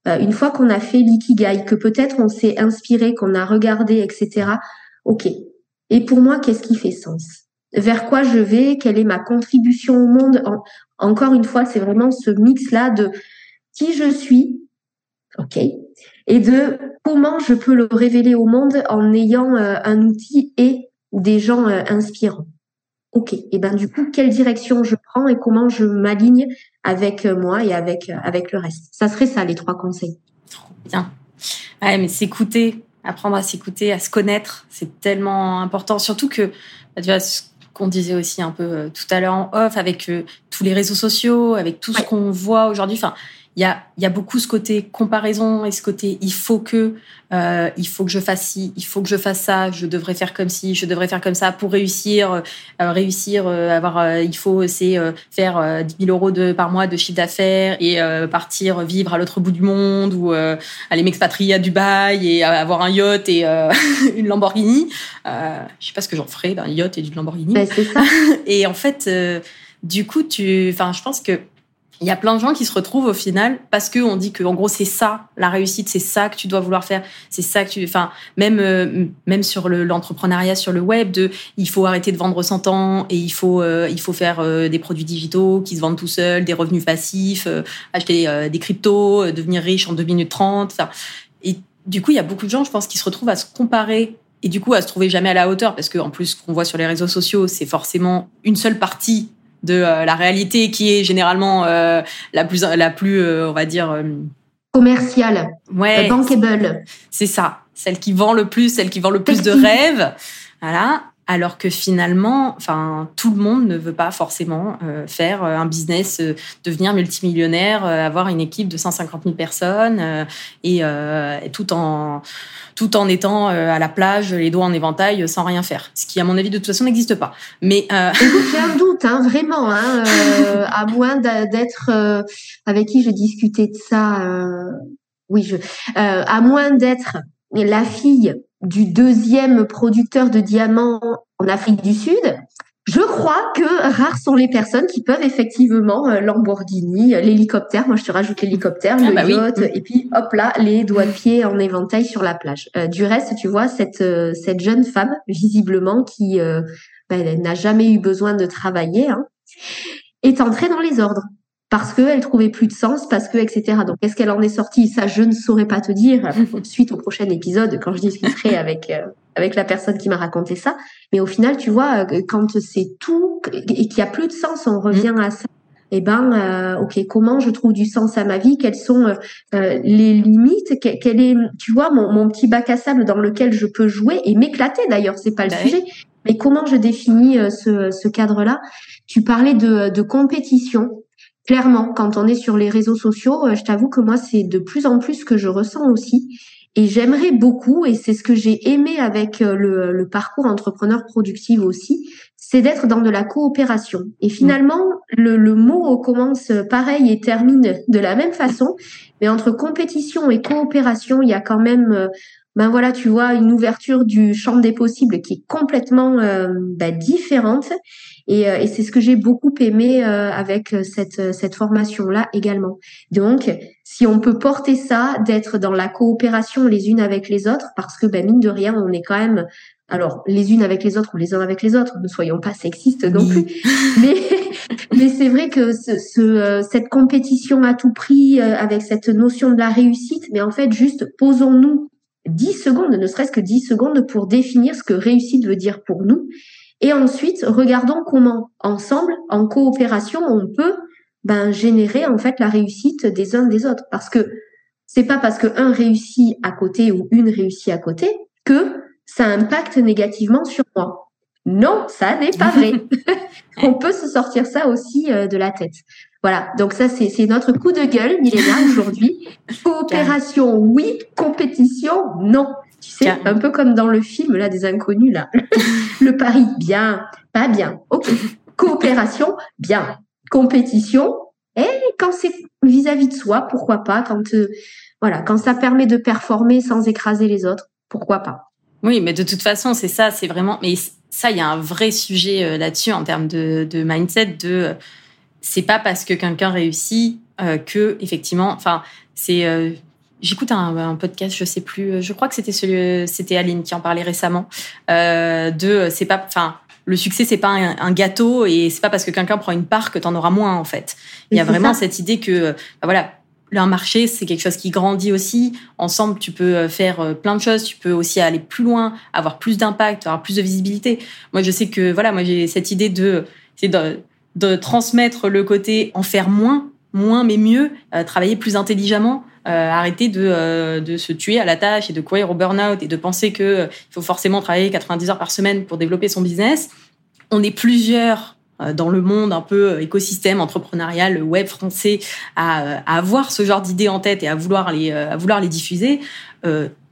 Euh, une fois qu'on a fait l'ikigai, que peut-être on s'est inspiré, qu'on a regardé, etc. OK. Et pour moi, qu'est-ce qui fait sens? Vers quoi je vais? Quelle est ma contribution au monde? Encore une fois, c'est vraiment ce mix-là de qui je suis, OK, et de comment je peux le révéler au monde en ayant euh, un outil et des gens euh, inspirants. OK, et ben du coup, quelle direction je prends et comment je m'aligne avec euh, moi et avec, euh, avec le reste. Ça serait ça, les trois conseils. Trop bien. Ouais, mais s'écouter, apprendre à s'écouter, à se connaître, c'est tellement important. Surtout que, bah, tu vois, ce qu'on disait aussi un peu euh, tout à l'heure en off, avec tous les réseaux sociaux, avec tout ce qu'on voit aujourd'hui. Enfin, il y a, y a beaucoup ce côté comparaison et ce côté il faut que, euh, il faut que je fasse ci, il faut que je fasse ça, je devrais faire comme ci, je devrais faire comme ça pour réussir, euh, réussir, euh, avoir, euh, il faut c'est faire 10 000 euros de, par mois de chiffre d'affaires et partir vivre à l'autre bout du monde ou aller m'expatrier à Dubaï et avoir un yacht et une Lamborghini. je sais pas ce que j'en ferais d'un yacht et d'une Lamborghini. Ben, c'est ça. et en fait, du coup, tu, enfin, je pense que il y a plein de gens qui se retrouvent au final parce que on dit que en gros c'est ça la réussite c'est ça que tu dois vouloir faire c'est ça que tu enfin même euh, même sur l'entrepreneuriat sur le web de il faut arrêter de vendre 100 ans et il faut euh, il faut faire euh, des produits digitaux qui se vendent tout seuls des revenus passifs acheter des cryptos devenir riche en 2 minutes 30 ça. et du coup il y a beaucoup de gens je pense qui se retrouvent à se comparer et du coup à se trouver jamais à la hauteur parce que en plus ce qu'on voit sur les réseaux sociaux c'est forcément une seule partie de euh, la réalité qui est généralement euh, la plus, la plus euh, on va dire... commerciale, ouais, bankable. C'est ça, celle qui vend le plus, celle qui vend le plus de rêves. Voilà alors que finalement, enfin, tout le monde ne veut pas forcément faire un business, devenir multimillionnaire, avoir une équipe de 150 000 personnes et, tout en tout en étant euh, à la plage, les doigts en éventail, sans rien faire. Ce qui, à mon avis, de toute façon, n'existe pas. Mais euh... j'ai un doute, hein, vraiment, hein, euh, à moins d'être euh, avec qui je discutais de ça. oui, je, à moins d'être la fille du deuxième producteur de diamants en Afrique du Sud, je crois que rares sont les personnes qui peuvent effectivement euh, Lamborghini, euh, l'hélicoptère. Moi, je te rajoute l'hélicoptère, ah le bah yacht, et puis hop là, les doigts de pied en éventail sur la plage. Euh, du reste, tu vois cette cette jeune femme visiblement qui ben, n'a jamais eu besoin de travailler, hein, est entrée dans les ordres parce qu'elle trouvait plus de sens, parce que etc. Donc, est-ce qu'elle en est sortie? Ça, je ne saurais pas te dire. Suite au prochain épisode, quand je discuterai avec avec la personne qui m'a raconté ça. Mais au final, tu vois, euh, quand c'est tout et qu'il y a plus de sens, on revient mm. à ça. Eh ben, euh, ok, comment je trouve du sens à ma vie? Quelles sont euh, les limites? Quel est, tu vois, mon, mon, petit bac à sable dans lequel je peux jouer et m'éclater. D'ailleurs, c'est pas le bah sujet. Mais comment je définis ce, ce cadre-là? Tu parlais de, de compétition. Clairement, quand on est sur les réseaux sociaux, je t'avoue que moi, c'est de plus en plus ce que je ressens aussi. Et j'aimerais beaucoup, et c'est ce que j'ai aimé avec euh, le, le, parcours entrepreneur productif aussi, c'est d'être dans de la coopération. Et finalement, le, le, mot commence pareil et termine de la même façon, mais entre compétition et coopération, il y a quand même, euh, ben voilà, tu vois, une ouverture du champ des possibles qui est complètement euh, ben, différente. Et, et c'est ce que j'ai beaucoup aimé avec cette, cette formation-là également. Donc, si on peut porter ça, d'être dans la coopération les unes avec les autres, parce que ben, mine de rien, on est quand même, alors les unes avec les autres ou les uns avec les autres, ne soyons pas sexistes non plus, mais, mais c'est vrai que ce, ce, euh, cette compétition à tout prix, euh, avec cette notion de la réussite, mais en fait, juste posons-nous 10 secondes, ne serait-ce que 10 secondes pour définir ce que réussite veut dire pour nous. Et ensuite, regardons comment, ensemble, en coopération, on peut ben, générer en fait la réussite des uns des autres. Parce que c'est pas parce que un réussit à côté ou une réussit à côté que ça impacte négativement sur moi. Non, ça n'est pas vrai. On peut se sortir ça aussi euh, de la tête. Voilà, donc ça c'est notre coup de gueule, Milena, aujourd'hui. Coopération, oui. Compétition, non. Tu sais, un peu comme dans le film là des inconnus là. le pari, bien, pas bien. Ok. Coopération, bien compétition. Et quand c'est vis-à-vis de soi, pourquoi pas Quand euh, voilà, quand ça permet de performer sans écraser les autres, pourquoi pas Oui, mais de toute façon, c'est ça, c'est vraiment. Mais ça, il y a un vrai sujet euh, là-dessus en termes de, mindset. De, euh, c'est pas parce que quelqu'un réussit que effectivement, enfin, c'est J'écoute un, podcast, je sais plus, je crois que c'était celui, c'était Aline qui en parlait récemment, de c'est pas, enfin, le succès c'est pas un, gâteau et c'est pas parce que quelqu'un prend une part que tu en auras moins en fait. Il y a vraiment cette idée que bah voilà, un marché c'est quelque chose qui grandit aussi. Ensemble, tu peux euh, faire euh, plein de choses, tu peux aussi aller plus loin, avoir plus d'impact, avoir plus de visibilité. Moi, je sais que voilà, moi j'ai cette idée de c'est de, de transmettre le côté en faire moins, moins mais mieux, euh, travailler plus intelligemment. Arrêter de, de se tuer à la tâche et de courir au burn-out et de penser que il faut forcément travailler 90 heures par semaine pour développer son business. On est plusieurs dans le monde un peu écosystème entrepreneurial web français à, à avoir ce genre d'idées en tête et à vouloir les à vouloir les diffuser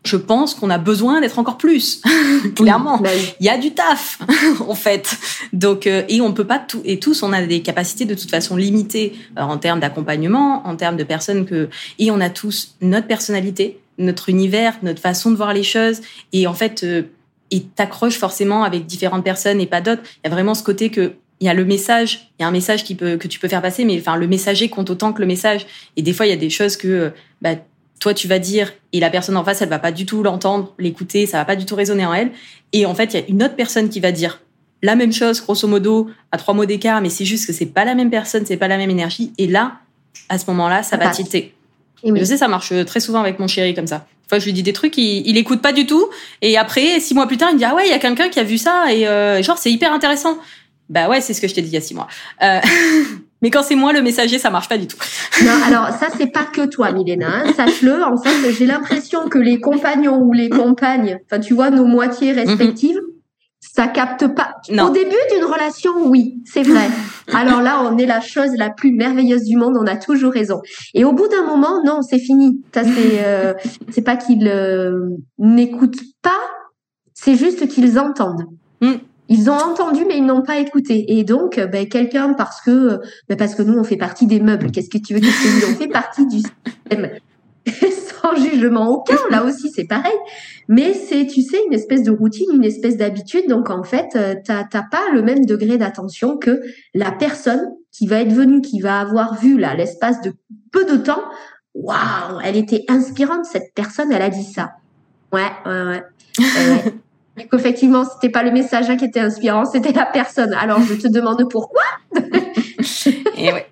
je pense qu'on a besoin d'être encore plus. Clairement, bah il y a du taf en fait. Donc euh, et on peut pas tout et tous on a des capacités de toute façon limitées euh, en termes d'accompagnement, en termes de personnes que et on a tous notre personnalité, notre univers, notre façon de voir les choses et en fait euh, et t'accroches forcément avec différentes personnes et pas d'autres. Il y a vraiment ce côté que il y a le message, il y a un message qui peut que tu peux faire passer, mais enfin le messager compte autant que le message. Et des fois il y a des choses que bah, toi tu vas dire et la personne en face elle va pas du tout l'entendre, l'écouter, ça va pas du tout résonner en elle et en fait il y a une autre personne qui va dire la même chose grosso modo à trois mots d'écart mais c'est juste que c'est pas la même personne, c'est pas la même énergie et là à ce moment-là ça va tilter. Je sais ça marche très souvent avec mon chéri comme ça. Enfin, je lui dis des trucs, il, il écoute pas du tout. Et après, six mois plus tard, il me dit ah ouais, il y a quelqu'un qui a vu ça et euh, genre c'est hyper intéressant. Bah ouais, c'est ce que je t'ai dit il y a six mois. Euh, Mais quand c'est moi le messager, ça marche pas du tout. Non, alors ça c'est pas que toi, Milena. Hein. Sache-le. En fait, j'ai l'impression que les compagnons ou les compagnes, enfin tu vois, nos moitiés mhm. respectives, ça capte pas. Au début d'une relation, oui, c'est vrai. Alors là, on est la chose la plus merveilleuse du monde. On a toujours raison. Et au bout d'un moment, non, c'est fini. Ça c'est, euh, c'est pas qu'ils euh, n'écoutent pas, c'est juste qu'ils entendent. Mm. Ils ont entendu, mais ils n'ont pas écouté. Et donc, euh, ben, quelqu'un, parce que, ben, parce que nous, on fait partie des meubles. Qu'est-ce que tu veux dire On fait partie du système? Sans jugement aucun. Là aussi, c'est pareil. Mais c'est, tu sais, une espèce de routine, une espèce d'habitude. Donc, en fait, euh, t'as, t'as pas le même degré d'attention que la personne qui va être venue, qui va avoir vu, là, l'espace de peu de temps. Waouh, elle était inspirante, cette personne, elle a dit ça. Ouais, ouais, ouais. Euh, et qu'effectivement, c'était pas le message qui était inspirant, c'était la personne. Alors, je te demande pourquoi. et ouais.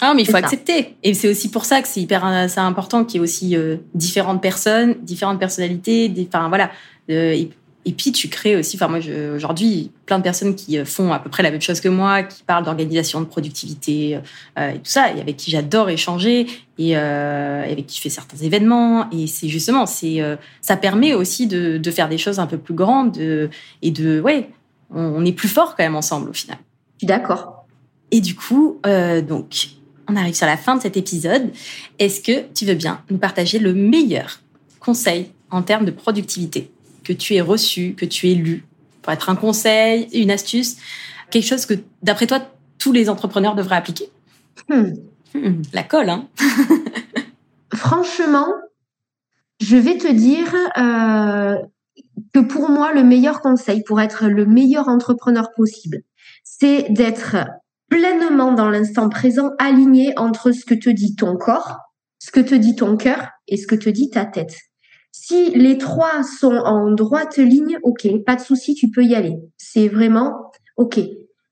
Ah, mais il faut accepter. Et c'est aussi pour ça que c'est hyper, euh, c'est important qu'il y ait aussi euh, différentes personnes, différentes personnalités. Enfin voilà. Euh, et puis tu crées aussi, enfin moi aujourd'hui, plein de personnes qui euh, font à peu près la même chose que moi, qui parlent d'organisation, de productivité euh, et tout ça, et avec qui j'adore échanger et, euh, avec qui je fais certains événements. Et c'est justement, c'est ça permet aussi de, de, faire des choses un peu plus grandes et de ouais, on, est plus fort quand même ensemble au final. Je suis d'accord. Et du coup, donc on arrive sur la fin de cet épisode. Est-ce que tu veux bien nous partager le meilleur conseil en termes de productivité? Que tu aies reçu, que tu aies lu, pour être un conseil, une astuce, quelque chose que, d'après toi, tous les entrepreneurs devraient appliquer hmm. Hmm, La colle, hein Franchement, je vais te dire euh, que pour moi, le meilleur conseil pour être le meilleur entrepreneur possible, c'est d'être pleinement dans l'instant présent, aligné entre ce que te dit ton corps, ce que te dit ton cœur et ce que te dit ta tête. Si les trois sont en droite ligne, ok, pas de souci, tu peux y aller. C'est vraiment ok.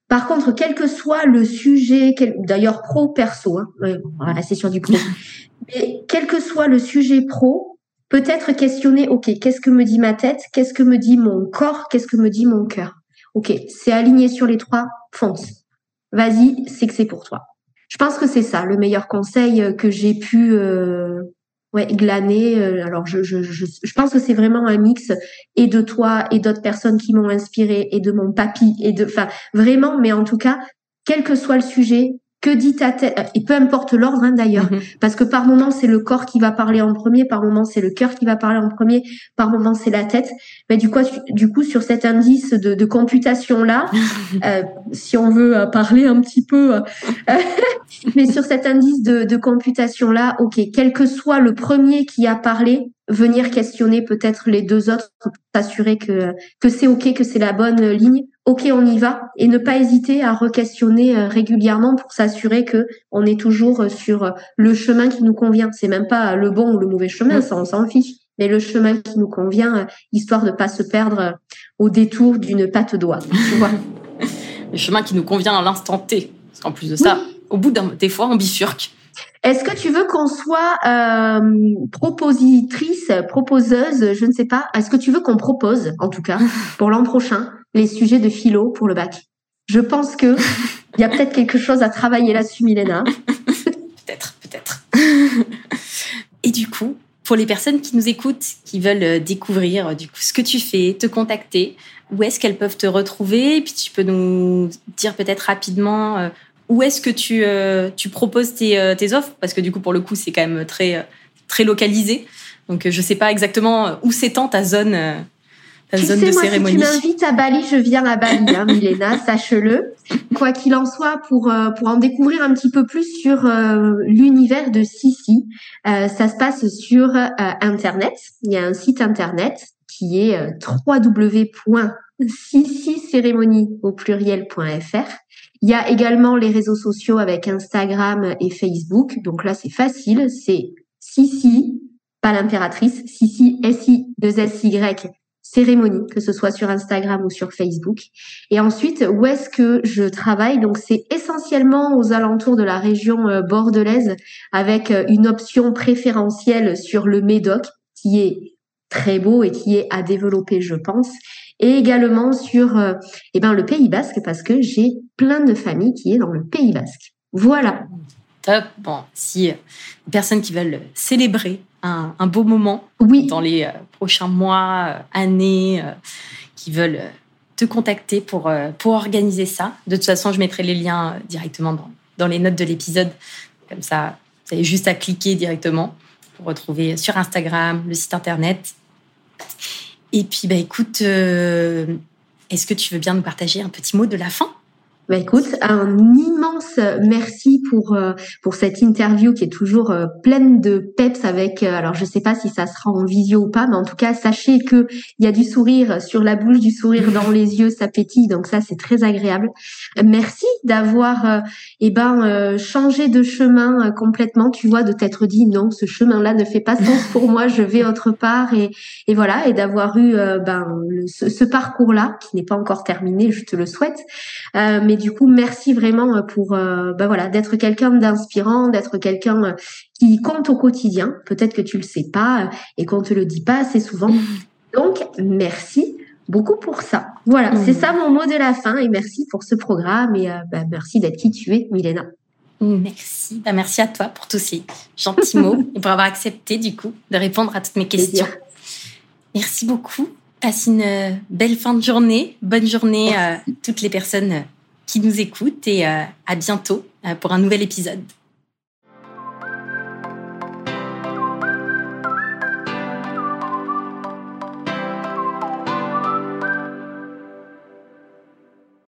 Par contre, quel que soit le sujet, d'ailleurs pro perso, hein, voilà, c'est sur du pro, mais quel que soit le sujet pro, peut-être questionner, ok, qu'est-ce que me dit ma tête, qu'est-ce que me dit mon corps, qu'est-ce que me dit mon cœur. Ok, c'est aligné sur les trois, fonce. Vas-y, c'est que c'est pour toi. Je pense que c'est ça le meilleur conseil que j'ai pu euh, ouais, glaner. Euh, alors, je, je, je, pense que c'est vraiment un mix et de toi et d'autres personnes qui m'ont inspiré et de mon papy et de, enfin, vraiment, mais en tout cas, quel que soit le sujet, que dit ta tête? Et peu importe l'ordre hein, d'ailleurs, mhm. parce que par moment c'est le corps qui va parler en premier, par moment c'est le cœur qui va parler en premier, par moment c'est la tête. Mais du coup, du coup sur cet indice de, de computation là, euh, si on veut euh, parler un petit peu, euh, mais sur cet indice de, de computation là, ok, quel que soit le premier qui a parlé, venir questionner peut-être les deux autres pour s'assurer que que c'est ok, que c'est la bonne ligne. Ok, on y va et ne pas hésiter à re-questionner euh, régulièrement pour s'assurer que on est toujours euh, sur le chemin qui nous convient. C'est même pas le bon ou le mauvais chemin, ça on s'en fiche, mais le chemin qui nous convient, euh, histoire de pas se perdre au détour d'une patte d'oie. Tu vois? Le chemin qui nous convient à l'instant T. Parce qu'en plus de ça, au bout d'un des fois, on bifurque. Est-ce que tu veux qu'on soit euh, propositrice, proposeuse, je ne sais pas. Est-ce que tu veux qu'on propose, en tout cas, pour l'an prochain, les sujets de philo pour le bac? Je pense que il y a peut-être quelque chose à travailler là-dessus, Milena. peut-être, peut-être. Et du coup, pour les personnes qui nous écoutent, qui veulent découvrir du coup ce que tu fais, te contacter, où est-ce qu'elles peuvent te retrouver? Et puis tu peux nous dire peut-être rapidement où est-ce que tu, tu proposes tes, tes, offres? Parce que du coup, pour le coup, c'est quand même très, très localisé. Donc, je ne sais pas exactement où s'étend ta zone tu sais, moi, Si tu m'invites à Bali, je viens à Bali, hein, Milena, sache-le. Quoi qu'il en soit, pour euh, pour en découvrir un petit peu plus sur euh, l'univers de Sissi, euh, ça se passe sur Internet. Il y a un site Internet qui est www.sissi-cérémonie au pluriel.fr. Il y a également les réseaux sociaux avec Instagram et Facebook. Donc là, c'est facile. C'est Sissi, pas l'impératrice, Sissi, S-I-2-S-Y, cérémonie, que ce soit sur Instagram ou sur Facebook. Et ensuite, où est-ce que je travaille? Donc, c'est essentiellement aux alentours de la région euh, bordelaise, avec euh, une option préférentielle sur le Médoc, qui est très beau et qui est à développer, je pense, et également sur euh, eh ben, le Pays Basque, parce que j'ai plein de familles qui est dans le Pays Basque. Voilà. Top. Bon, si les personnes qui veulent célébrer un, beau moment oui. dans les euh, prochains mois, euh, années, euh, qui veulent te contacter pour, pour organiser ça. De toute façon, je mettrai les liens directement dans, dans les notes de l'épisode. Comme ça, vous avez juste à cliquer directement pour retrouver sur Instagram, le site internet. Et puis, bah, écoute, est-ce que tu veux bien nous partager un petit mot de la fin? Bah écoute, un immense merci pour euh, pour cette interview qui est toujours euh, pleine de peps avec. Euh, alors je sais pas si ça sera en visio ou pas, mais en tout cas sachez que il y a du sourire sur la bouche, du sourire dans les yeux, ça pétille, donc ça c'est très agréable. Merci d'avoir eh ben changé de chemin complètement. Tu vois, de t'être dit non, ce chemin-là ne fait pas sens pour moi, je vais autre part et et voilà et d'avoir eu ben ce, ce parcours-là qui n'est pas encore terminé, je te le souhaite, et du coup, merci vraiment euh, pour bah voilà d'être quelqu'un d'inspirant, d'être quelqu'un euh, qui compte au quotidien. Peut-être que tu le sais pas et qu'on te le dit pas assez souvent. Donc, merci beaucoup pour ça. Voilà, c'est ça mon mot de la fin et merci pour ce programme et bah, merci d'être qui tu es, Milena. Merci. Bah, merci à toi pour tous ces gentils mots et pour avoir accepté du coup de répondre à toutes mes questions. Merci beaucoup. Passe une belle fin de journée. Bonne journée à toutes les personnes qui nous écoutent et euh, à bientôt euh, pour un nouvel épisode.